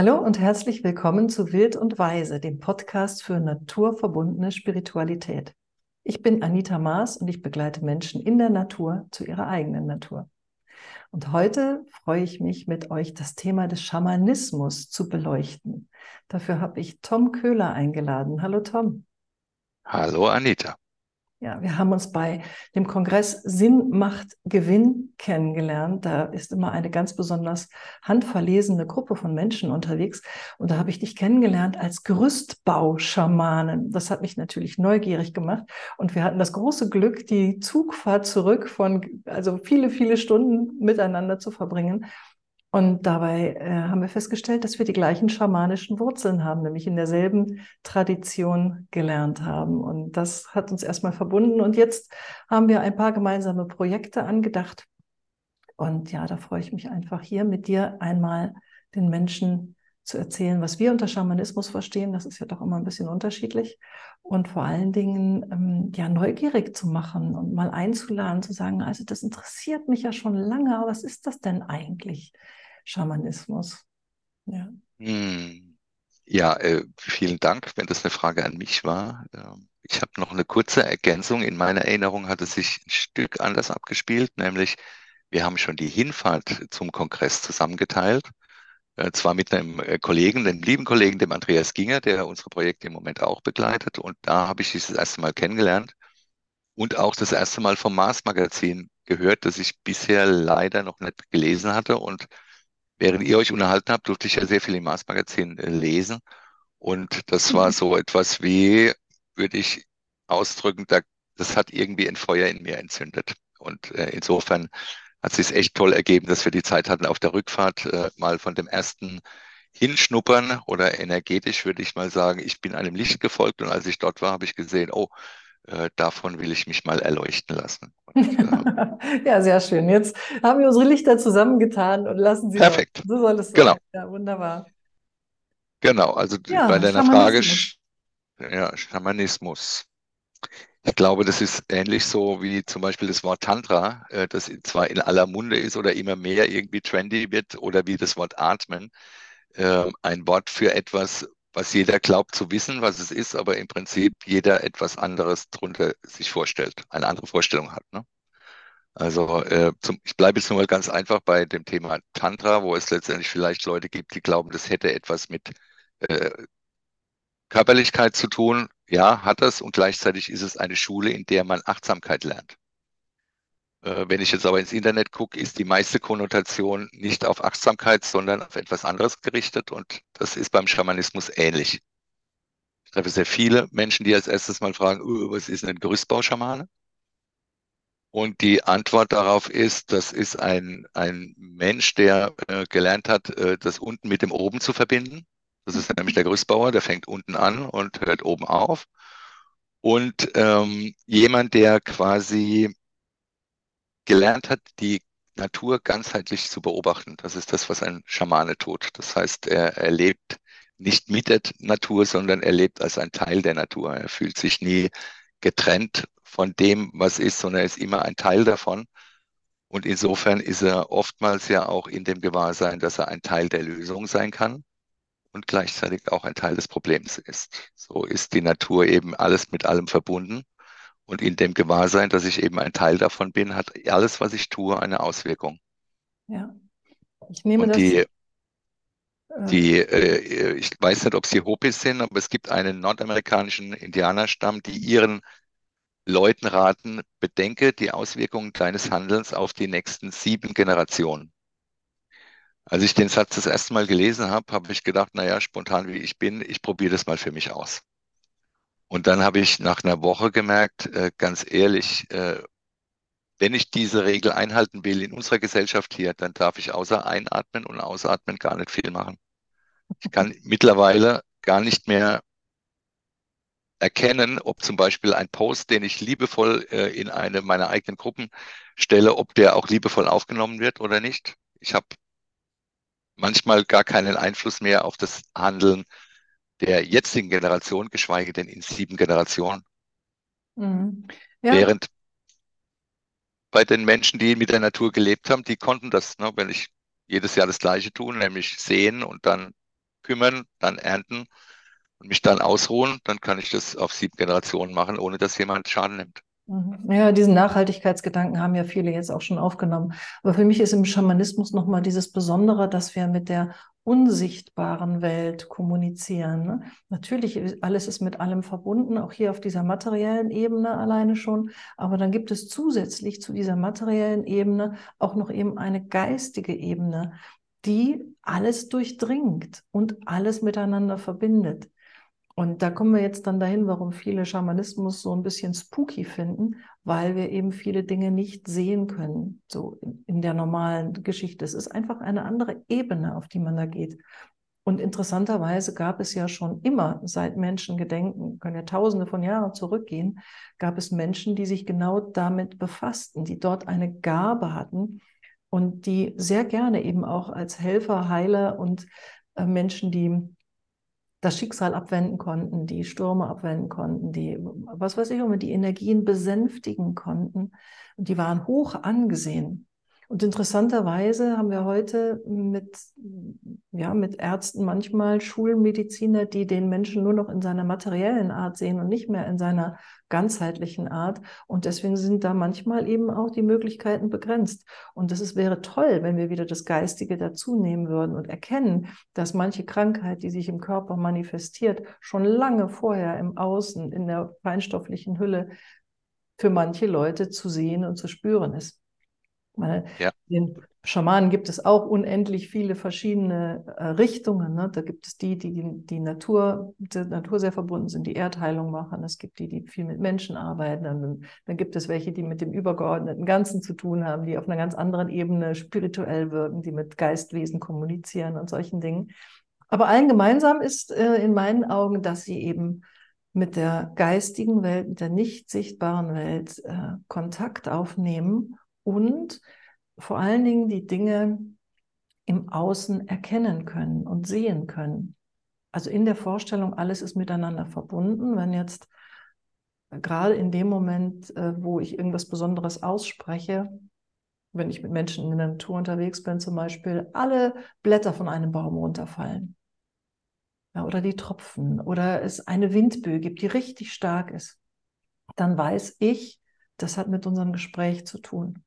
Hallo und herzlich willkommen zu Wild und Weise, dem Podcast für naturverbundene Spiritualität. Ich bin Anita Maas und ich begleite Menschen in der Natur zu ihrer eigenen Natur. Und heute freue ich mich, mit euch das Thema des Schamanismus zu beleuchten. Dafür habe ich Tom Köhler eingeladen. Hallo Tom. Hallo Anita. Ja, wir haben uns bei dem Kongress Sinn macht Gewinn kennengelernt. Da ist immer eine ganz besonders handverlesene Gruppe von Menschen unterwegs. Und da habe ich dich kennengelernt als Gerüstbauschamanen. Das hat mich natürlich neugierig gemacht. Und wir hatten das große Glück, die Zugfahrt zurück von, also viele, viele Stunden miteinander zu verbringen. Und dabei äh, haben wir festgestellt, dass wir die gleichen schamanischen Wurzeln haben, nämlich in derselben Tradition gelernt haben. Und das hat uns erstmal verbunden. Und jetzt haben wir ein paar gemeinsame Projekte angedacht. Und ja, da freue ich mich einfach hier mit dir einmal den Menschen zu erzählen, was wir unter Schamanismus verstehen. Das ist ja doch immer ein bisschen unterschiedlich. Und vor allen Dingen ähm, ja neugierig zu machen und mal einzuladen, zu sagen, also das interessiert mich ja schon lange, aber was ist das denn eigentlich? Schamanismus. Ja, hm. ja äh, vielen Dank, wenn das eine Frage an mich war. Ähm, ich habe noch eine kurze Ergänzung. In meiner Erinnerung hat es sich ein Stück anders abgespielt, nämlich wir haben schon die Hinfahrt zum Kongress zusammengeteilt. Äh, zwar mit einem äh, Kollegen, dem lieben Kollegen, dem Andreas Ginger, der unsere Projekte im Moment auch begleitet. Und da habe ich dich das erste Mal kennengelernt und auch das erste Mal vom Mars Magazin gehört, das ich bisher leider noch nicht gelesen hatte und während ihr euch unterhalten habt, durfte ich ja sehr viel im Mars-Magazin äh, lesen. Und das war mhm. so etwas wie, würde ich ausdrücken, da, das hat irgendwie ein Feuer in mir entzündet. Und insofern hat es sich echt toll ergeben, dass wir die Zeit hatten, auf der Rückfahrt äh, mal von dem ersten hinschnuppern oder energetisch würde ich mal sagen, ich bin einem Licht gefolgt und als ich dort war, habe ich gesehen, oh, äh, davon will ich mich mal erleuchten lassen. Und, äh, ja, sehr schön. Jetzt haben wir unsere Lichter zusammengetan und lassen sie. Perfekt. So soll es sein. Genau. Ja, wunderbar. Genau, also ja, bei deiner Frage, ja, Schamanismus. Ich glaube, das ist ähnlich so wie zum Beispiel das Wort Tantra, äh, das zwar in aller Munde ist oder immer mehr irgendwie trendy wird, oder wie das Wort Atmen, äh, ein Wort für etwas, was jeder glaubt zu wissen, was es ist, aber im Prinzip jeder etwas anderes drunter sich vorstellt, eine andere Vorstellung hat. Ne? Also äh, zum, ich bleibe jetzt nur mal ganz einfach bei dem Thema Tantra, wo es letztendlich vielleicht Leute gibt, die glauben, das hätte etwas mit äh, Körperlichkeit zu tun. Ja, hat das und gleichzeitig ist es eine Schule, in der man Achtsamkeit lernt. Äh, wenn ich jetzt aber ins Internet gucke, ist die meiste Konnotation nicht auf Achtsamkeit, sondern auf etwas anderes gerichtet und das ist beim Schamanismus ähnlich. Ich treffe sehr viele Menschen, die als erstes mal fragen, uh, was ist denn ein Gerüstbauschamane? Und die Antwort darauf ist, das ist ein, ein Mensch, der äh, gelernt hat, äh, das unten mit dem oben zu verbinden. Das ist nämlich der Gerüstbauer, der fängt unten an und hört oben auf. Und ähm, jemand, der quasi gelernt hat, die Natur ganzheitlich zu beobachten. Das ist das, was ein Schamane tut. Das heißt, er, er lebt nicht mit der Natur, sondern er lebt als ein Teil der Natur. Er fühlt sich nie getrennt von dem, was ist, sondern er ist immer ein Teil davon. Und insofern ist er oftmals ja auch in dem Gewahrsein, dass er ein Teil der Lösung sein kann und gleichzeitig auch ein Teil des Problems ist. So ist die Natur eben alles mit allem verbunden. Und in dem Gewahrsein, dass ich eben ein Teil davon bin, hat alles, was ich tue, eine Auswirkung. Ja. Ich nehme und das. Die, äh, die, äh, ich weiß nicht, ob sie Hopis sind, aber es gibt einen nordamerikanischen Indianerstamm, die ihren Leuten raten, bedenke die Auswirkungen deines Handelns auf die nächsten sieben Generationen. Als ich den Satz das erste Mal gelesen habe, habe ich gedacht, naja, spontan wie ich bin, ich probiere das mal für mich aus. Und dann habe ich nach einer Woche gemerkt, äh, ganz ehrlich, äh, wenn ich diese Regel einhalten will in unserer Gesellschaft hier, dann darf ich außer einatmen und ausatmen gar nicht viel machen. Ich kann mittlerweile gar nicht mehr erkennen, ob zum Beispiel ein Post, den ich liebevoll äh, in eine meiner eigenen Gruppen stelle, ob der auch liebevoll aufgenommen wird oder nicht. Ich habe manchmal gar keinen Einfluss mehr auf das Handeln der jetzigen Generation, geschweige denn in sieben Generationen. Mhm. Ja. Während bei den Menschen, die mit der Natur gelebt haben, die konnten das, ne, wenn ich jedes Jahr das Gleiche tun, nämlich sehen und dann kümmern, dann ernten und mich dann ausruhen, dann kann ich das auf sieben Generationen machen, ohne dass jemand Schaden nimmt. Mhm. Ja, diesen Nachhaltigkeitsgedanken haben ja viele jetzt auch schon aufgenommen. Aber für mich ist im Schamanismus nochmal dieses Besondere, dass wir mit der unsichtbaren Welt kommunizieren. Ne? Natürlich, alles ist mit allem verbunden, auch hier auf dieser materiellen Ebene alleine schon. Aber dann gibt es zusätzlich zu dieser materiellen Ebene auch noch eben eine geistige Ebene, die alles durchdringt und alles miteinander verbindet. Und da kommen wir jetzt dann dahin, warum viele Schamanismus so ein bisschen spooky finden, weil wir eben viele Dinge nicht sehen können, so in der normalen Geschichte. Es ist einfach eine andere Ebene, auf die man da geht. Und interessanterweise gab es ja schon immer, seit Menschen gedenken, können ja tausende von Jahren zurückgehen, gab es Menschen, die sich genau damit befassten, die dort eine Gabe hatten und die sehr gerne eben auch als Helfer, Heiler und äh, Menschen, die das Schicksal abwenden konnten, die Stürme abwenden konnten, die, was weiß ich, die Energien besänftigen konnten. Und die waren hoch angesehen. Und interessanterweise haben wir heute mit, ja, mit Ärzten manchmal Schulmediziner, die den Menschen nur noch in seiner materiellen Art sehen und nicht mehr in seiner ganzheitlichen Art. Und deswegen sind da manchmal eben auch die Möglichkeiten begrenzt. Und ist, wäre toll, wenn wir wieder das Geistige dazu nehmen würden und erkennen, dass manche Krankheit, die sich im Körper manifestiert, schon lange vorher im Außen, in der feinstofflichen Hülle für manche Leute zu sehen und zu spüren ist. Meine, ja. Den Schamanen gibt es auch unendlich viele verschiedene äh, Richtungen. Ne? Da gibt es die, die die Natur, der Natur sehr verbunden sind, die Erdheilung machen. Es gibt die, die viel mit Menschen arbeiten. Dann, dann gibt es welche, die mit dem übergeordneten Ganzen zu tun haben, die auf einer ganz anderen Ebene spirituell wirken, die mit Geistwesen kommunizieren und solchen Dingen. Aber allen gemeinsam ist äh, in meinen Augen, dass sie eben mit der geistigen Welt, mit der nicht sichtbaren Welt äh, Kontakt aufnehmen und vor allen Dingen die Dinge im Außen erkennen können und sehen können. Also in der Vorstellung, alles ist miteinander verbunden. Wenn jetzt gerade in dem Moment, äh, wo ich irgendwas Besonderes ausspreche, wenn ich mit Menschen in der Natur unterwegs bin, zum Beispiel alle Blätter von einem Baum runterfallen. Ja, oder die Tropfen oder es eine Windböe gibt, die richtig stark ist, dann weiß ich, das hat mit unserem Gespräch zu tun.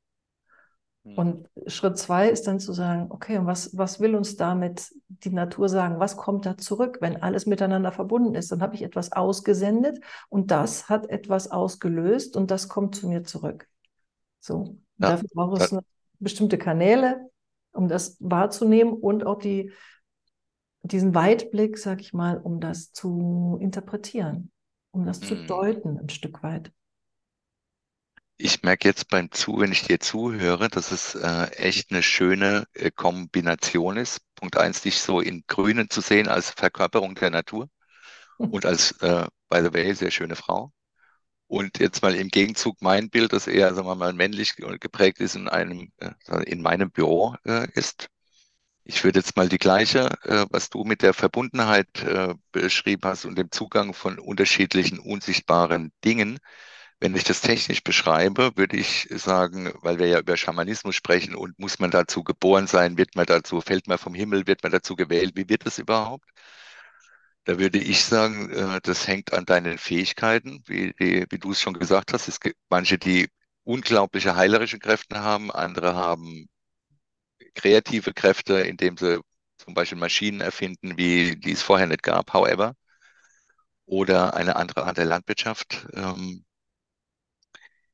Mhm. Und Schritt zwei ist dann zu sagen, okay, und was, was will uns damit die Natur sagen? Was kommt da zurück, wenn alles miteinander verbunden ist? Dann habe ich etwas ausgesendet und das hat etwas ausgelöst und das kommt zu mir zurück. So. Ja. Dafür braucht es bestimmte Kanäle, um das wahrzunehmen und auch die, diesen Weitblick, sag ich mal, um das zu interpretieren, um das mhm. zu deuten ein Stück weit ich merke jetzt beim Zu, wenn ich dir zuhöre, dass es äh, echt eine schöne äh, Kombination ist. Punkt eins, dich so in Grünen zu sehen als Verkörperung der Natur und als, äh, by the way, sehr schöne Frau. Und jetzt mal im Gegenzug mein Bild, das eher, sagen wir mal, männlich geprägt ist in einem, äh, in meinem Büro äh, ist. Ich würde jetzt mal die gleiche, äh, was du mit der Verbundenheit beschrieben hast und dem Zugang von unterschiedlichen unsichtbaren Dingen, wenn ich das technisch beschreibe, würde ich sagen, weil wir ja über Schamanismus sprechen und muss man dazu geboren sein, wird man dazu, fällt man vom Himmel, wird man dazu gewählt, wie wird das überhaupt? Da würde ich sagen, äh, das hängt an deinen Fähigkeiten, wie, wie, du es schon gesagt hast. Es gibt manche, die unglaubliche heilerische Kräfte haben, andere haben kreative Kräfte, indem sie zum Beispiel Maschinen erfinden, wie die es vorher nicht gab, however. Oder eine andere Art der Landwirtschaft. Ähm,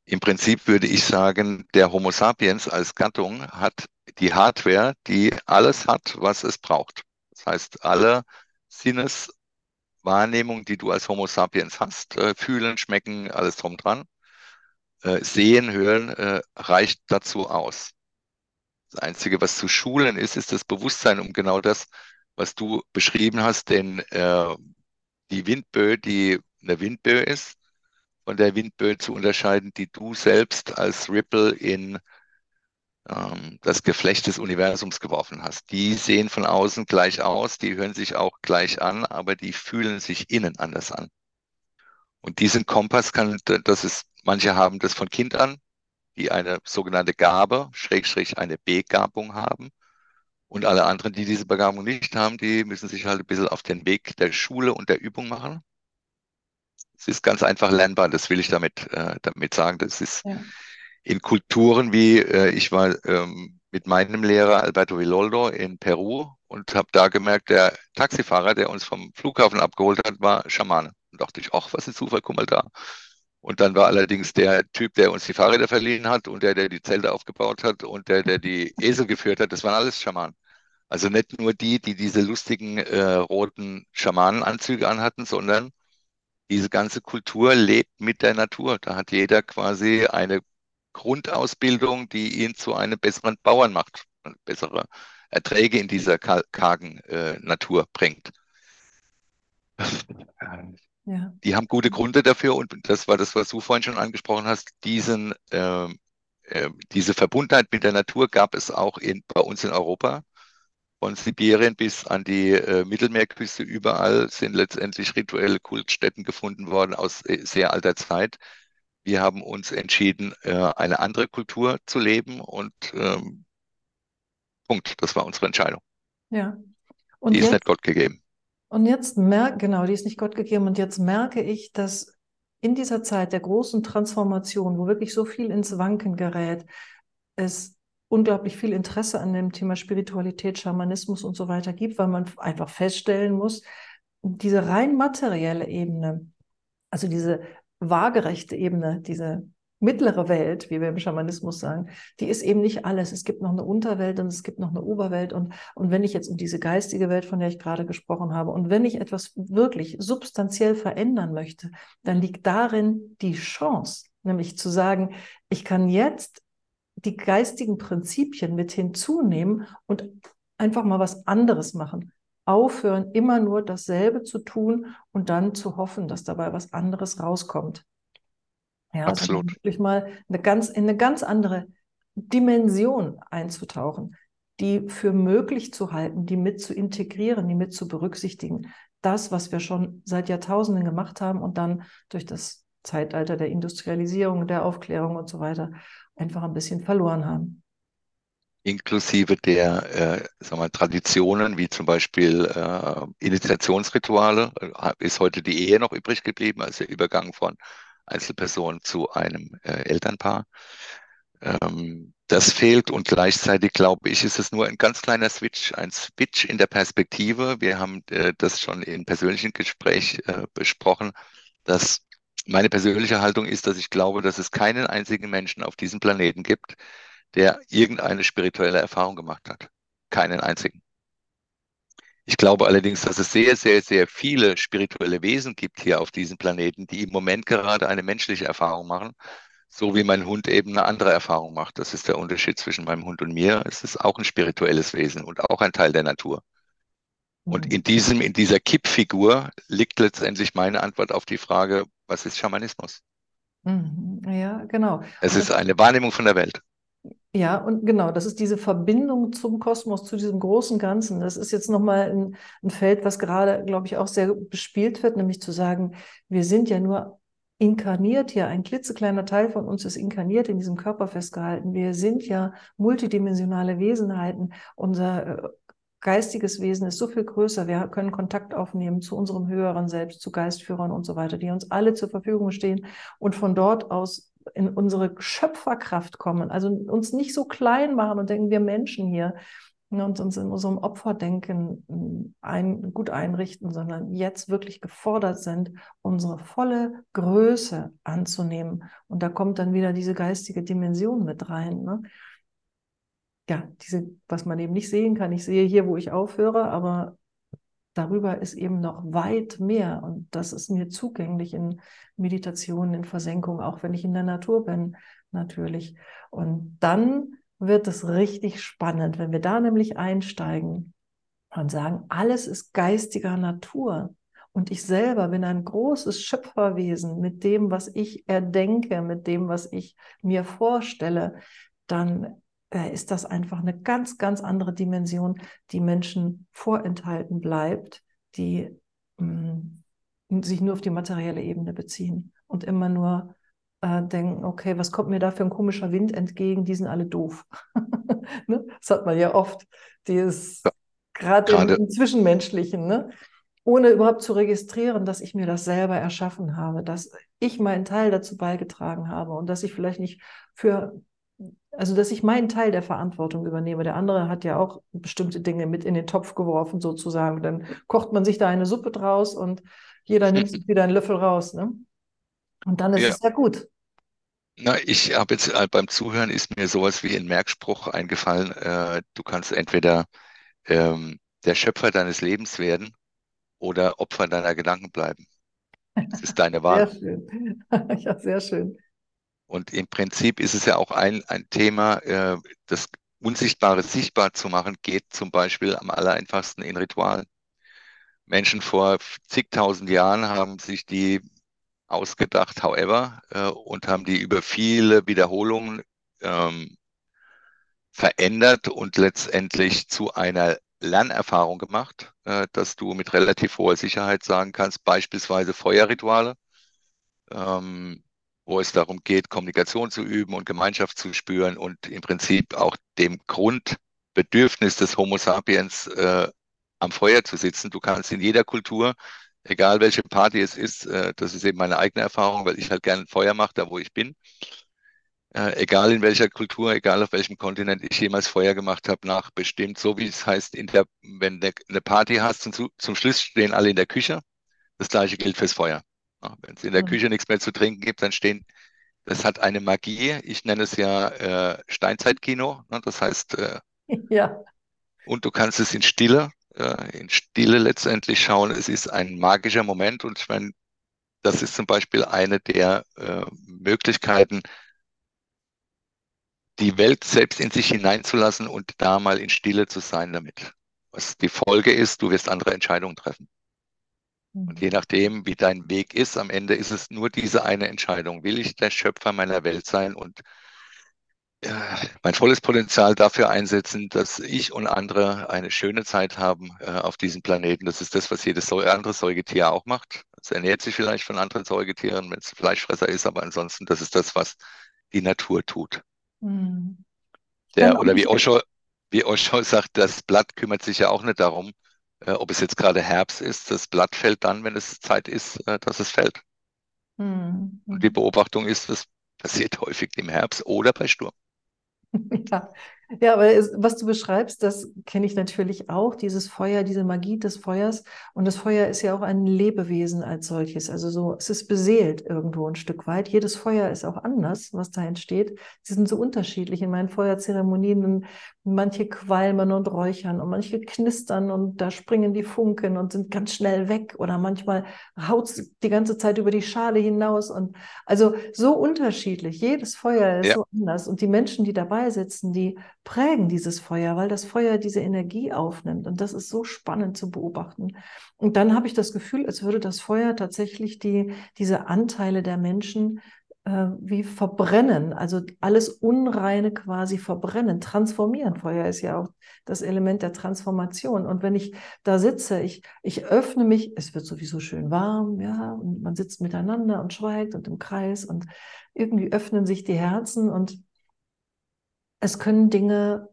im Prinzip würde ich sagen, der Homo sapiens als Gattung hat die Hardware, die alles hat, was es braucht. Das heißt, alle Sinneswahrnehmungen, die du als Homo sapiens hast, äh, fühlen, schmecken, alles drum dran, äh, sehen, hören, äh, reicht dazu aus. Das Einzige, was zu schulen ist, ist das Bewusstsein um genau das, was du beschrieben hast, denn äh, die Windböe, die eine Windböe ist, von der Windböe zu unterscheiden, die du selbst als Ripple in ähm, das Geflecht des Universums geworfen hast. Die sehen von außen gleich aus, die hören sich auch gleich an, aber die fühlen sich innen anders an. Und diesen Kompass kann, das ist, manche haben das von Kind an, die eine sogenannte Gabe, Schrägstrich eine Begabung haben. Und alle anderen, die diese Begabung nicht haben, die müssen sich halt ein bisschen auf den Weg der Schule und der Übung machen. Es ist ganz einfach lernbar, das will ich damit, äh, damit sagen. Das ist ja. in Kulturen wie, äh, ich war ähm, mit meinem Lehrer Alberto Villoldo in Peru und habe da gemerkt, der Taxifahrer, der uns vom Flughafen abgeholt hat, war Schamane. Und dachte ich, ach, was ein Zufall, guck mal da. Und dann war allerdings der Typ, der uns die Fahrräder verliehen hat und der, der die Zelte aufgebaut hat und der, der die Esel geführt hat, das waren alles Schamanen. Also nicht nur die, die diese lustigen äh, roten Schamanenanzüge anhatten, sondern diese ganze Kultur lebt mit der Natur. Da hat jeder quasi eine Grundausbildung, die ihn zu einem besseren Bauern macht, bessere Erträge in dieser kargen äh, Natur bringt. Ja. Die haben gute Gründe dafür und das war das, was du vorhin schon angesprochen hast. Diesen, äh, äh, diese Verbundenheit mit der Natur gab es auch in, bei uns in Europa. Von Sibirien bis an die äh, Mittelmeerküste, überall sind letztendlich rituelle Kultstätten gefunden worden aus äh, sehr alter Zeit. Wir haben uns entschieden, äh, eine andere Kultur zu leben und ähm, Punkt. Das war unsere Entscheidung. Ja. Und die jetzt, ist nicht Gott gegeben. Und jetzt merke, genau, die ist nicht Gott gegeben. Und jetzt merke ich, dass in dieser Zeit der großen Transformation, wo wirklich so viel ins Wanken gerät, es unglaublich viel Interesse an dem Thema Spiritualität, Schamanismus und so weiter gibt, weil man einfach feststellen muss, diese rein materielle Ebene, also diese waagerechte Ebene, diese mittlere Welt, wie wir im Schamanismus sagen, die ist eben nicht alles. Es gibt noch eine Unterwelt und es gibt noch eine Oberwelt. Und, und wenn ich jetzt um diese geistige Welt, von der ich gerade gesprochen habe, und wenn ich etwas wirklich substanziell verändern möchte, dann liegt darin die Chance, nämlich zu sagen, ich kann jetzt die geistigen Prinzipien mit hinzunehmen und einfach mal was anderes machen. Aufhören, immer nur dasselbe zu tun und dann zu hoffen, dass dabei was anderes rauskommt. Ja, Absolut. Also wirklich mal eine ganz, in eine ganz andere Dimension einzutauchen, die für möglich zu halten, die mit zu integrieren, die mit zu berücksichtigen. Das, was wir schon seit Jahrtausenden gemacht haben und dann durch das Zeitalter der Industrialisierung, der Aufklärung und so weiter einfach ein bisschen verloren haben. Inklusive der äh, sagen wir, Traditionen, wie zum Beispiel äh, Initiationsrituale, äh, ist heute die Ehe noch übrig geblieben, also der Übergang von Einzelperson zu einem äh, Elternpaar. Ähm, das fehlt und gleichzeitig glaube ich, ist es nur ein ganz kleiner Switch, ein Switch in der Perspektive. Wir haben äh, das schon in persönlichen Gespräch äh, besprochen, dass meine persönliche Haltung ist, dass ich glaube, dass es keinen einzigen Menschen auf diesem Planeten gibt, der irgendeine spirituelle Erfahrung gemacht hat. Keinen einzigen. Ich glaube allerdings, dass es sehr, sehr, sehr viele spirituelle Wesen gibt hier auf diesem Planeten, die im Moment gerade eine menschliche Erfahrung machen, so wie mein Hund eben eine andere Erfahrung macht. Das ist der Unterschied zwischen meinem Hund und mir. Es ist auch ein spirituelles Wesen und auch ein Teil der Natur. Und mhm. in diesem, in dieser Kippfigur liegt letztendlich meine Antwort auf die Frage, was ist Schamanismus? Mhm. Ja, genau. Es ist eine Wahrnehmung von der Welt. Ja, und genau, das ist diese Verbindung zum Kosmos, zu diesem großen Ganzen. Das ist jetzt nochmal ein, ein Feld, was gerade, glaube ich, auch sehr bespielt wird, nämlich zu sagen, wir sind ja nur inkarniert hier, ein klitzekleiner Teil von uns ist inkarniert in diesem Körper festgehalten. Wir sind ja multidimensionale Wesenheiten. Unser äh, geistiges Wesen ist so viel größer. Wir können Kontakt aufnehmen zu unserem höheren Selbst, zu Geistführern und so weiter, die uns alle zur Verfügung stehen und von dort aus in unsere Schöpferkraft kommen, also uns nicht so klein machen und denken, wir Menschen hier ne, und uns in unserem Opferdenken hm, ein, gut einrichten, sondern jetzt wirklich gefordert sind, unsere volle Größe anzunehmen. Und da kommt dann wieder diese geistige Dimension mit rein. Ne? Ja, diese, was man eben nicht sehen kann. Ich sehe hier, wo ich aufhöre, aber darüber ist eben noch weit mehr und das ist mir zugänglich in Meditationen, in Versenkung, auch wenn ich in der Natur bin, natürlich. Und dann wird es richtig spannend, wenn wir da nämlich einsteigen und sagen, alles ist geistiger Natur. Und ich selber bin ein großes Schöpferwesen mit dem, was ich erdenke, mit dem, was ich mir vorstelle, dann ist das einfach eine ganz, ganz andere Dimension, die Menschen vorenthalten bleibt, die mh, mm, sich nur auf die materielle Ebene beziehen und immer nur äh, denken, okay, was kommt mir da für ein komischer Wind entgegen, die sind alle doof. ne? Das hat man ja oft, die ist ja, gerade im, im, Zwischenmenschlichen, ne? ohne überhaupt zu registrieren, dass ich mir das selber erschaffen habe, dass ich meinen Teil dazu beigetragen habe und dass ich vielleicht nicht für, also dass ich meinen Teil der Verantwortung übernehme. Der andere hat ja auch bestimmte Dinge mit in den Topf geworfen, sozusagen. Dann kocht man sich da eine Suppe draus und jeder nimmt sich wieder einen Löffel raus. Ne? Und dann ist ja. es ja gut. Na, ich habe jetzt äh, beim Zuhören ist mir sowas wie ein Merkspruch eingefallen. Äh, du kannst entweder ähm, der Schöpfer deines Lebens werden oder Opfer deiner Gedanken bleiben. Das ist deine Wahl. Sehr schön. ja, sehr schön. Und im Prinzip ist es ja auch ein, ein Thema, äh, das Unsichtbare sichtbar zu machen, geht zum Beispiel am allereinfachsten in Ritualen. Menschen vor zigtausend Jahren haben sich die ausgedacht, however, äh, und haben die über viele Wiederholungen ähm, verändert und letztendlich zu einer Lernerfahrung gemacht, äh, dass du mit relativ hoher Sicherheit sagen kannst, beispielsweise Feuerrituale, ähm, wo es darum geht, Kommunikation zu üben und Gemeinschaft zu spüren und im Prinzip auch dem Grundbedürfnis des Homo sapiens äh, am Feuer zu sitzen. Du kannst in jeder Kultur egal welche Party es ist, äh, das ist eben meine eigene Erfahrung, weil ich halt gerne Feuer mache, da wo ich bin. Äh, egal in welcher Kultur, egal auf welchem Kontinent ich jemals Feuer gemacht habe, nach bestimmt, so wie es heißt, in der, wenn du eine Party hast und zu, zum Schluss stehen alle in der Küche. Das gleiche gilt fürs Feuer. Ja, wenn es in der. Küche nichts mehr zu trinken gibt, dann stehen, das hat eine Magie. Ich nenne es ja äh, Steinzeitkino. Ne? Das heißt, äh, ja. und du kannst es in Stille äh, in Stille letztendlich schauen. Es ist ein magischer Moment und ich meine, das ist zum Beispiel eine der äh, Möglichkeiten, die Welt selbst in sich hineinzulassen und da mal in Stille zu sein damit. Was die Folge ist, du wirst andere Entscheidungen treffen. Und je mhm. nachdem, wie dein Weg ist, am Ende ist es nur diese eine Entscheidung. Will ich der Schöpfer meiner Welt sein und mein volles Potenzial dafür einsetzen, dass ich und andere eine schöne Zeit haben äh, auf diesem Planeten. Das ist das, was jedes andere Säugetier auch macht. Es ernährt sich vielleicht von anderen Säugetieren, wenn es Fleischfresser ist, aber ansonsten, das ist das, was die Natur tut. Mhm. Der, oder wie Osho, wie Osho sagt, das Blatt kümmert sich ja auch nicht darum, äh, ob es jetzt gerade Herbst ist. Das Blatt fällt dann, wenn es Zeit ist, äh, dass es fällt. Mhm. Und die Beobachtung ist, das passiert häufig im Herbst oder bei Sturm. Ja, ja, aber was du beschreibst, das kenne ich natürlich auch, dieses Feuer, diese Magie des Feuers. Und das Feuer ist ja auch ein Lebewesen als solches. Also so, es ist beseelt irgendwo ein Stück weit. Jedes Feuer ist auch anders, was da entsteht. Sie sind so unterschiedlich in meinen Feuerzeremonien. Manche qualmen und räuchern und manche knistern und da springen die Funken und sind ganz schnell weg. Oder manchmal haut es die ganze Zeit über die Schale hinaus. Und also so unterschiedlich. Jedes Feuer ist ja. so anders. Und die Menschen, die dabei sitzen, die prägen dieses Feuer, weil das Feuer diese Energie aufnimmt. Und das ist so spannend zu beobachten. Und dann habe ich das Gefühl, als würde das Feuer tatsächlich die, diese Anteile der Menschen äh, wie verbrennen, also alles Unreine quasi verbrennen, transformieren. Feuer ist ja auch das Element der Transformation. Und wenn ich da sitze, ich, ich öffne mich, es wird sowieso schön warm, ja, und man sitzt miteinander und schweigt und im Kreis und irgendwie öffnen sich die Herzen und es können Dinge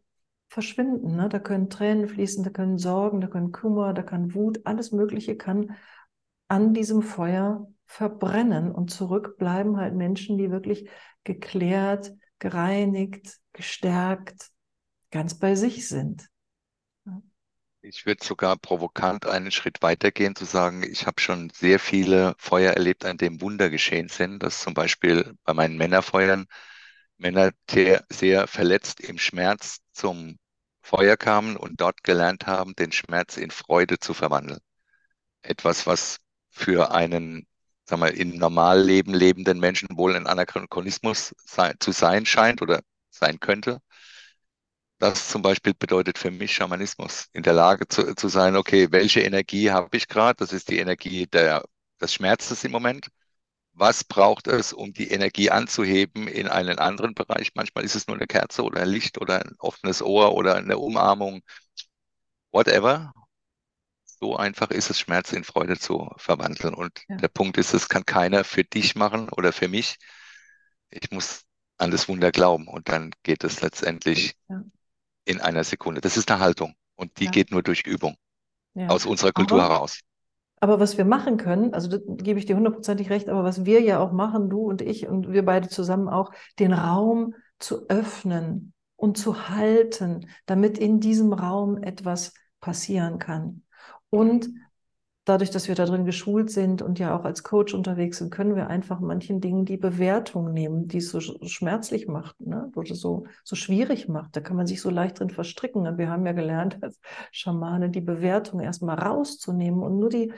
verschwinden. Ne? Da können Tränen fließen, da können Sorgen, da können Kummer, da kann Wut, alles Mögliche kann an diesem Feuer verbrennen und zurückbleiben halt Menschen, die wirklich geklärt, gereinigt, gestärkt, ganz bei sich sind. Ich würde sogar provokant einen Schritt weitergehen, zu sagen, ich habe schon sehr viele Feuer erlebt, an dem Wunder geschehen sind, dass zum Beispiel bei meinen Männerfeuern Männer sehr verletzt im Schmerz zum Feuer kamen und dort gelernt haben, den Schmerz in Freude zu verwandeln. Etwas, was für einen, sagen wir, im Normalleben lebenden Menschen wohl ein Anachronismus zu sein scheint oder sein könnte. Das zum Beispiel bedeutet für mich Schamanismus, in der Lage zu, zu sein, okay, welche Energie habe ich gerade? Das ist die Energie der, des Schmerzes im Moment was braucht es, um die Energie anzuheben in einen anderen Bereich. Manchmal ist es nur eine Kerze oder ein Licht oder ein offenes Ohr oder eine Umarmung, whatever. So einfach ist es, Schmerz in Freude zu verwandeln. Und ja. der Punkt ist, es kann keiner für dich machen oder für mich. Ich muss an das Wunder glauben und dann geht es letztendlich ja. in einer Sekunde. Das ist eine Haltung und die ja. geht nur durch Übung aus unserer Kultur aber, heraus. Aber was wir machen können, also da gebe ich dir hundertprozentig recht, aber was wir ja auch machen, du und ich und wir beide zusammen auch, den Raum zu öffnen und zu halten, damit in diesem Raum etwas passieren kann. Und dadurch, dass wir da drin geschult sind und ja auch als Coach unterwegs sind, können wir einfach manchen Dingen die Bewertung nehmen, die es so schmerzlich macht, ne? oder so, so schwierig macht. Da kann man sich so leicht drin verstricken. Und wir haben ja gelernt als Schamane, die Bewertung erstmal rauszunehmen und nur die,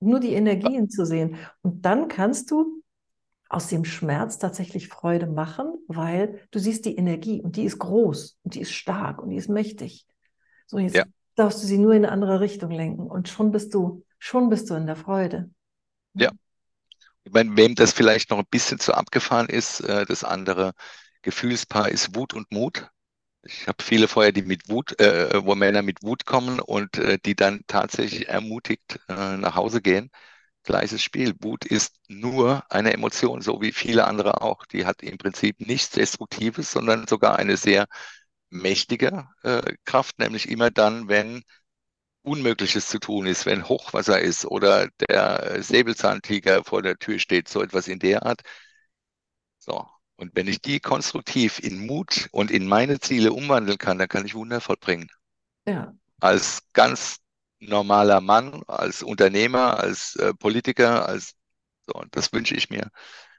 nur die Energien zu sehen. Und dann kannst du aus dem Schmerz tatsächlich Freude machen, weil du siehst die Energie und die ist groß und die ist stark und die ist mächtig. So, jetzt ja. darfst du sie nur in eine andere Richtung lenken und schon bist du schon bist du in der Freude. Ja. Ich meine, wem das vielleicht noch ein bisschen zu abgefahren ist, äh, das andere Gefühlspaar ist Wut und Mut. Ich habe viele vorher, die mit Wut, äh, wo Männer mit Wut kommen und äh, die dann tatsächlich ermutigt äh, nach Hause gehen. Gleiches Spiel. Wut ist nur eine Emotion, so wie viele andere auch. Die hat im Prinzip nichts Destruktives, sondern sogar eine sehr mächtige äh, Kraft, nämlich immer dann, wenn Unmögliches zu tun ist, wenn Hochwasser ist oder der Säbelzahntiger vor der Tür steht, so etwas in der Art. So. Und wenn ich die konstruktiv in Mut und in meine Ziele umwandeln kann, dann kann ich Wunder vollbringen. Ja. Als ganz normaler Mann, als Unternehmer, als äh, Politiker, als so, und das wünsche ich mir,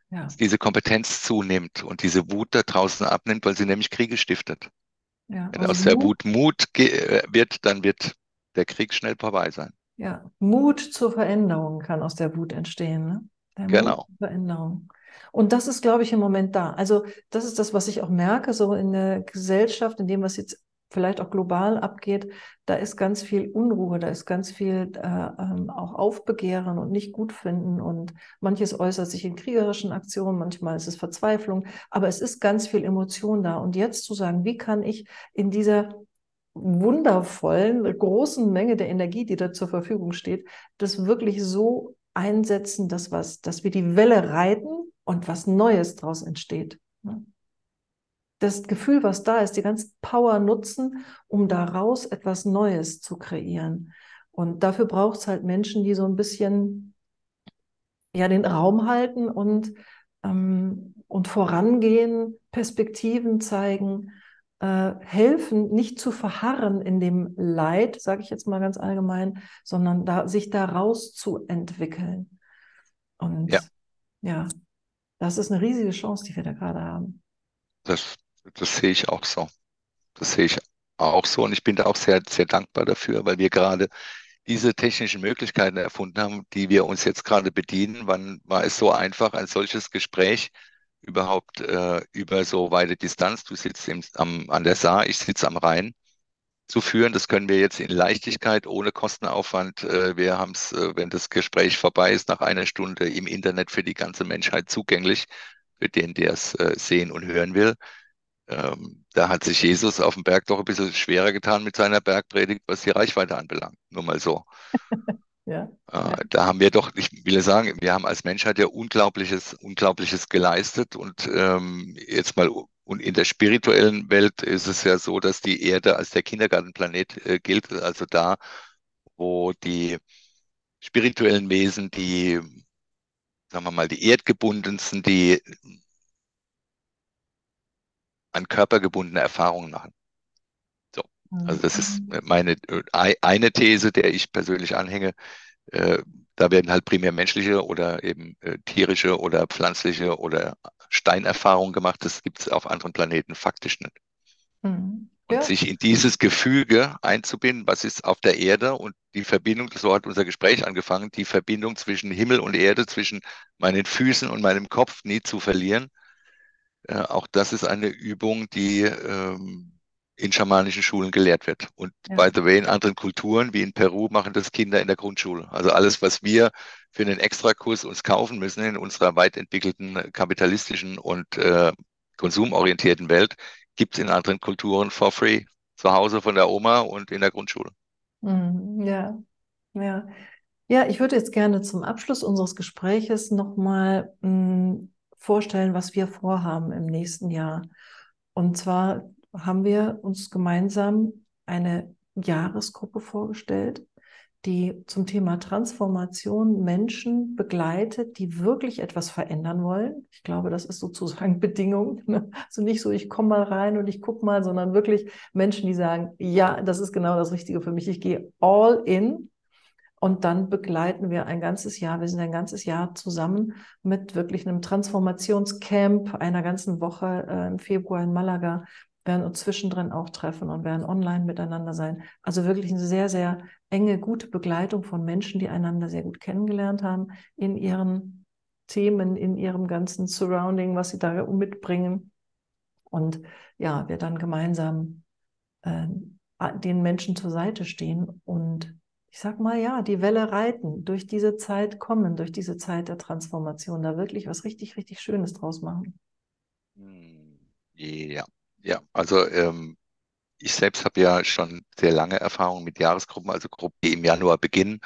ja. dass diese Kompetenz zunimmt und diese Wut da draußen abnimmt, weil sie nämlich Kriege stiftet. Ja, Wenn aus der Wut Mut äh, wird, dann wird der Krieg schnell vorbei sein. Ja, Mut zur Veränderung kann aus der Wut entstehen. Ne? Der genau. Mut zur Veränderung. Und das ist, glaube ich, im Moment da. Also das ist das, was ich auch merke, so in der Gesellschaft, in dem, was jetzt vielleicht auch global abgeht, da ist ganz viel Unruhe, da ist ganz viel äh, ähm, auch Aufbegehren und nicht gut finden und manches äußert sich in kriegerischen Aktionen, manchmal ist es Verzweiflung, aber es ist ganz viel Emotion da. Und jetzt zu sagen, wie kann ich in dieser wundervollen, großen Menge der Energie, die da zur Verfügung steht, das wirklich so einsetzen, dass, was, dass wir die Welle reiten und was Neues daraus entsteht. Das Gefühl, was da ist, die ganze Power nutzen, um daraus etwas Neues zu kreieren. Und dafür braucht es halt Menschen, die so ein bisschen ja, den Raum halten und, ähm, und vorangehen, Perspektiven zeigen äh, helfen, nicht zu verharren in dem Leid, sage ich jetzt mal ganz allgemein, sondern da, sich daraus zu entwickeln. Und ja. ja, das ist eine riesige Chance, die wir da gerade haben. Das, das sehe ich auch so. Das sehe ich auch so und ich bin da auch sehr, sehr dankbar dafür, weil wir gerade diese technischen Möglichkeiten erfunden haben, die wir uns jetzt gerade bedienen. Wann war es so einfach, ein solches Gespräch überhaupt äh, über so weite Distanz, du sitzt im, am, an der Saar, ich sitze am Rhein, zu führen. Das können wir jetzt in Leichtigkeit, ohne Kostenaufwand. Äh, wir haben es, äh, wenn das Gespräch vorbei ist, nach einer Stunde im Internet für die ganze Menschheit zugänglich, für den, der es äh, sehen und hören will. Ähm, da hat sich Jesus auf dem Berg doch ein bisschen schwerer getan mit seiner Bergpredigt, was die Reichweite anbelangt. Nur mal so. Ja, äh, Da haben wir doch, ich will sagen, wir haben als Menschheit ja Unglaubliches, Unglaubliches geleistet und ähm, jetzt mal und in der spirituellen Welt ist es ja so, dass die Erde als der Kindergartenplanet äh, gilt, also da, wo die spirituellen Wesen, die, sagen wir mal, die erdgebundensten, die an körpergebundene Erfahrungen machen. So, also das ist mhm. meine äh, eine These, der ich persönlich anhänge. Äh, da werden halt primär menschliche oder eben äh, tierische oder pflanzliche oder Steinerfahrungen gemacht. Das gibt es auf anderen Planeten faktisch nicht. Mhm. Ja. Und sich in dieses Gefüge einzubinden, was ist auf der Erde und die Verbindung, so hat unser Gespräch angefangen, die Verbindung zwischen Himmel und Erde, zwischen meinen Füßen und meinem Kopf nie zu verlieren. Auch das ist eine Übung, die ähm, in schamanischen Schulen gelehrt wird. Und ja. by the way, in anderen Kulturen, wie in Peru, machen das Kinder in der Grundschule. Also alles, was wir für einen Extrakurs uns kaufen müssen in unserer weit entwickelten kapitalistischen und äh, konsumorientierten Welt, gibt es in anderen Kulturen for free. Zu Hause von der Oma und in der Grundschule. Mhm, ja, ja. Ja, ich würde jetzt gerne zum Abschluss unseres Gespräches nochmal hm, vorstellen, was wir vorhaben im nächsten Jahr. Und zwar haben wir uns gemeinsam eine Jahresgruppe vorgestellt, die zum Thema Transformation Menschen begleitet, die wirklich etwas verändern wollen. Ich glaube, das ist sozusagen Bedingung. Ne? Also nicht so, ich komme mal rein und ich gucke mal, sondern wirklich Menschen, die sagen, ja, das ist genau das Richtige für mich. Ich gehe all in. Und dann begleiten wir ein ganzes Jahr, wir sind ein ganzes Jahr zusammen mit wirklich einem Transformationscamp einer ganzen Woche äh, im Februar in Malaga, werden uns zwischendrin auch treffen und werden online miteinander sein. Also wirklich eine sehr, sehr enge, gute Begleitung von Menschen, die einander sehr gut kennengelernt haben in ihren Themen, in ihrem ganzen Surrounding, was sie da mitbringen. Und ja, wir dann gemeinsam äh, den Menschen zur Seite stehen und ich sag mal, ja, die Welle reiten, durch diese Zeit kommen, durch diese Zeit der Transformation, da wirklich was richtig, richtig Schönes draus machen. Hm, ja, ja, also ähm, ich selbst habe ja schon sehr lange Erfahrung mit Jahresgruppen, also Gruppen, die im Januar beginnen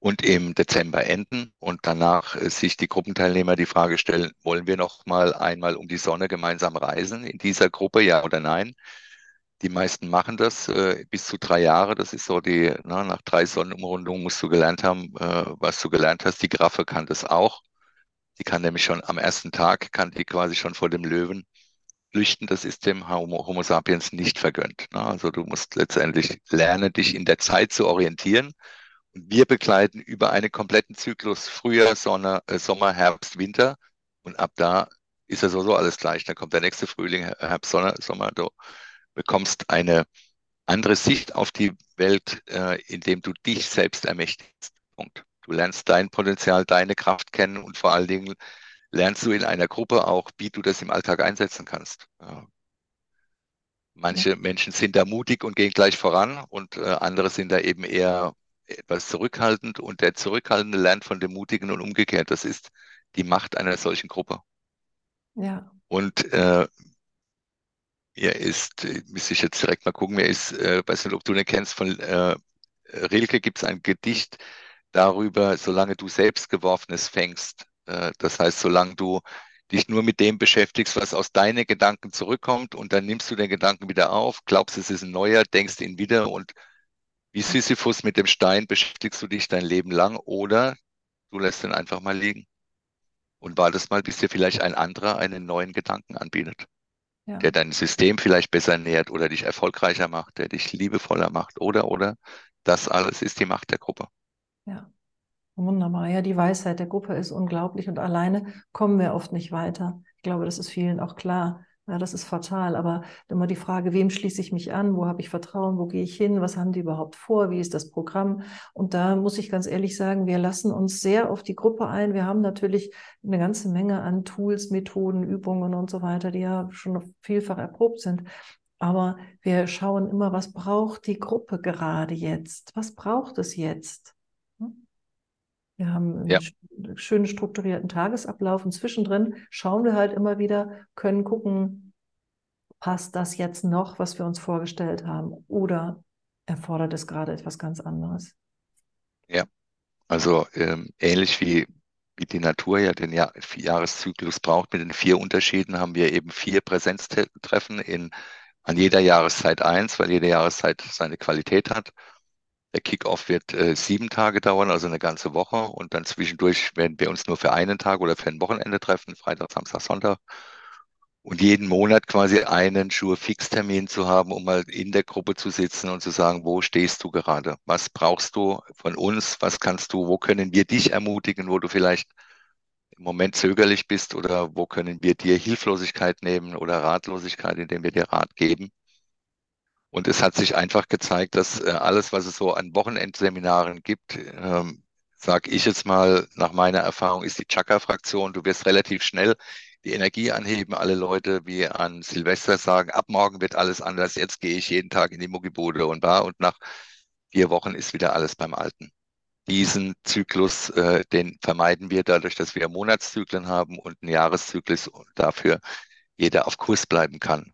und im Dezember enden und danach äh, sich die Gruppenteilnehmer die Frage stellen, wollen wir noch mal einmal um die Sonne gemeinsam reisen in dieser Gruppe, ja oder nein? Die meisten machen das äh, bis zu drei Jahre. Das ist so die, na, nach drei Sonnenumrundungen musst du gelernt haben, äh, was du gelernt hast. Die Graffe kann das auch. Die kann nämlich schon am ersten Tag, kann die quasi schon vor dem Löwen flüchten, das ist dem Homo, Homo sapiens nicht vergönnt. Ne? Also du musst letztendlich lernen, dich in der Zeit zu orientieren. Und wir begleiten über einen kompletten Zyklus Frühjahr, Sonne, äh, Sommer, Herbst, Winter. Und ab da ist ja sowieso alles gleich. Dann kommt der nächste Frühling, Herbst, Sonne, Sommer. Du bekommst eine andere Sicht auf die Welt, äh, indem du dich selbst ermächtigst. Punkt. Du lernst dein Potenzial, deine Kraft kennen und vor allen Dingen lernst du in einer Gruppe auch, wie du das im Alltag einsetzen kannst. Manche ja. Menschen sind da mutig und gehen gleich voran und äh, andere sind da eben eher etwas zurückhaltend und der Zurückhaltende lernt von dem Mutigen und umgekehrt. Das ist die Macht einer solchen Gruppe. Ja. Und äh, er ist, müsste ich jetzt direkt mal gucken, er ist, äh, weiß nicht, ob du den kennst, von äh, Rilke gibt es ein Gedicht darüber, solange du selbst Geworfenes fängst, das heißt, solange du dich nur mit dem beschäftigst, was aus deinen Gedanken zurückkommt und dann nimmst du den Gedanken wieder auf, glaubst, es ist ein neuer, denkst ihn wieder und wie Sisyphus mit dem Stein beschäftigst du dich dein Leben lang oder du lässt ihn einfach mal liegen und wartest mal, bis dir vielleicht ein anderer einen neuen Gedanken anbietet, ja. der dein System vielleicht besser nährt oder dich erfolgreicher macht, der dich liebevoller macht oder, oder. Das alles ist die Macht der Gruppe. Ja. Wunderbar. Ja, die Weisheit der Gruppe ist unglaublich und alleine kommen wir oft nicht weiter. Ich glaube, das ist vielen auch klar. Ja, das ist fatal. Aber immer die Frage, wem schließe ich mich an? Wo habe ich Vertrauen? Wo gehe ich hin? Was haben die überhaupt vor? Wie ist das Programm? Und da muss ich ganz ehrlich sagen, wir lassen uns sehr auf die Gruppe ein. Wir haben natürlich eine ganze Menge an Tools, Methoden, Übungen und so weiter, die ja schon vielfach erprobt sind. Aber wir schauen immer, was braucht die Gruppe gerade jetzt? Was braucht es jetzt? Wir haben einen ja. schönen strukturierten Tagesablauf und zwischendrin schauen wir halt immer wieder, können gucken, passt das jetzt noch, was wir uns vorgestellt haben oder erfordert es gerade etwas ganz anderes? Ja, also ähm, ähnlich wie, wie die Natur ja den Jahr Jahreszyklus braucht, mit den vier Unterschieden haben wir eben vier Präsenztreffen in, an jeder Jahreszeit eins, weil jede Jahreszeit seine Qualität hat. Der Kickoff wird äh, sieben Tage dauern, also eine ganze Woche. Und dann zwischendurch werden wir uns nur für einen Tag oder für ein Wochenende treffen, Freitag, Samstag, Sonntag. Und jeden Monat quasi einen Schuhe-Fixtermin zu haben, um mal in der Gruppe zu sitzen und zu sagen, wo stehst du gerade? Was brauchst du von uns? Was kannst du? Wo können wir dich ermutigen, wo du vielleicht im Moment zögerlich bist oder wo können wir dir Hilflosigkeit nehmen oder Ratlosigkeit, indem wir dir Rat geben? Und es hat sich einfach gezeigt, dass äh, alles, was es so an Wochenendseminaren gibt, ähm, sage ich jetzt mal nach meiner Erfahrung, ist die Chakra-Fraktion. Du wirst relativ schnell die Energie anheben. Alle Leute wie an Silvester sagen, ab morgen wird alles anders. Jetzt gehe ich jeden Tag in die Muggibude und da und nach vier Wochen ist wieder alles beim Alten. Diesen Zyklus, äh, den vermeiden wir dadurch, dass wir Monatszyklen haben und einen Jahreszyklus und dafür jeder auf Kurs bleiben kann,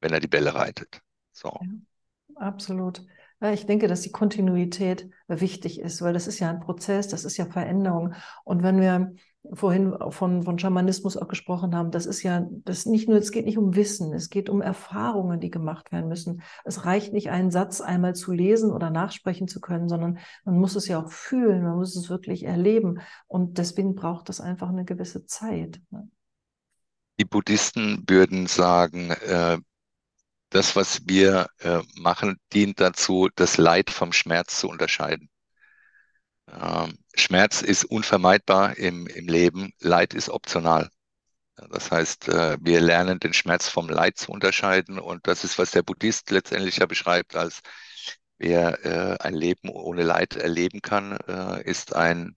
wenn er die Bälle reitet. So. Ja, absolut. Ja, ich denke, dass die Kontinuität wichtig ist, weil das ist ja ein Prozess, das ist ja Veränderung. Und wenn wir vorhin von, von Schamanismus auch gesprochen haben, das ist ja, das nicht nur, es geht nicht um Wissen, es geht um Erfahrungen, die gemacht werden müssen. Es reicht nicht, einen Satz einmal zu lesen oder nachsprechen zu können, sondern man muss es ja auch fühlen, man muss es wirklich erleben. Und deswegen braucht das einfach eine gewisse Zeit. Ne? Die Buddhisten würden sagen, äh, das, was wir äh, machen, dient dazu, das Leid vom Schmerz zu unterscheiden. Ähm, Schmerz ist unvermeidbar im, im Leben, Leid ist optional. Das heißt, äh, wir lernen den Schmerz vom Leid zu unterscheiden und das ist, was der Buddhist letztendlich ja beschreibt, als wer äh, ein Leben ohne Leid erleben kann, äh, ist ein,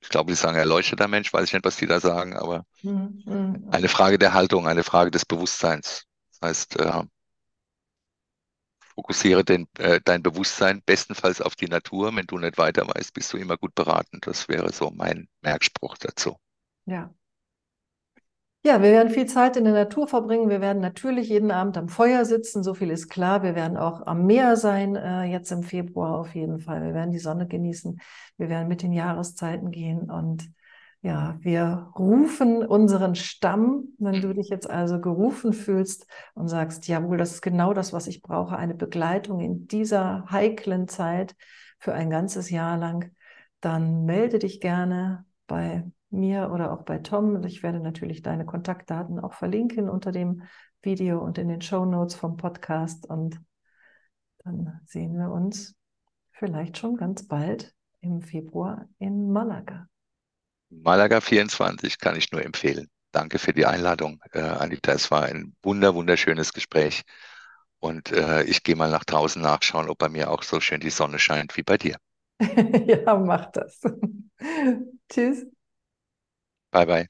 ich glaube, die sagen erleuchteter Mensch, weiß ich nicht, was die da sagen, aber mhm. mhm. eine Frage der Haltung, eine Frage des Bewusstseins. Heißt, fokussiere den, äh, dein Bewusstsein bestenfalls auf die Natur. Wenn du nicht weiter weißt, bist du immer gut beraten. Das wäre so mein Merkspruch dazu. Ja. Ja, wir werden viel Zeit in der Natur verbringen. Wir werden natürlich jeden Abend am Feuer sitzen, so viel ist klar. Wir werden auch am Meer sein, äh, jetzt im Februar auf jeden Fall. Wir werden die Sonne genießen. Wir werden mit den Jahreszeiten gehen und ja, wir rufen unseren Stamm, wenn du dich jetzt also gerufen fühlst und sagst, jawohl, das ist genau das, was ich brauche, eine Begleitung in dieser heiklen Zeit für ein ganzes Jahr lang, dann melde dich gerne bei mir oder auch bei Tom. Ich werde natürlich deine Kontaktdaten auch verlinken unter dem Video und in den Show Notes vom Podcast und dann sehen wir uns vielleicht schon ganz bald im Februar in Malaga. Malaga 24 kann ich nur empfehlen. Danke für die Einladung, äh, Anita. Es war ein wunder, wunderschönes Gespräch. Und äh, ich gehe mal nach draußen nachschauen, ob bei mir auch so schön die Sonne scheint wie bei dir. ja, mach das. Tschüss. Bye, bye.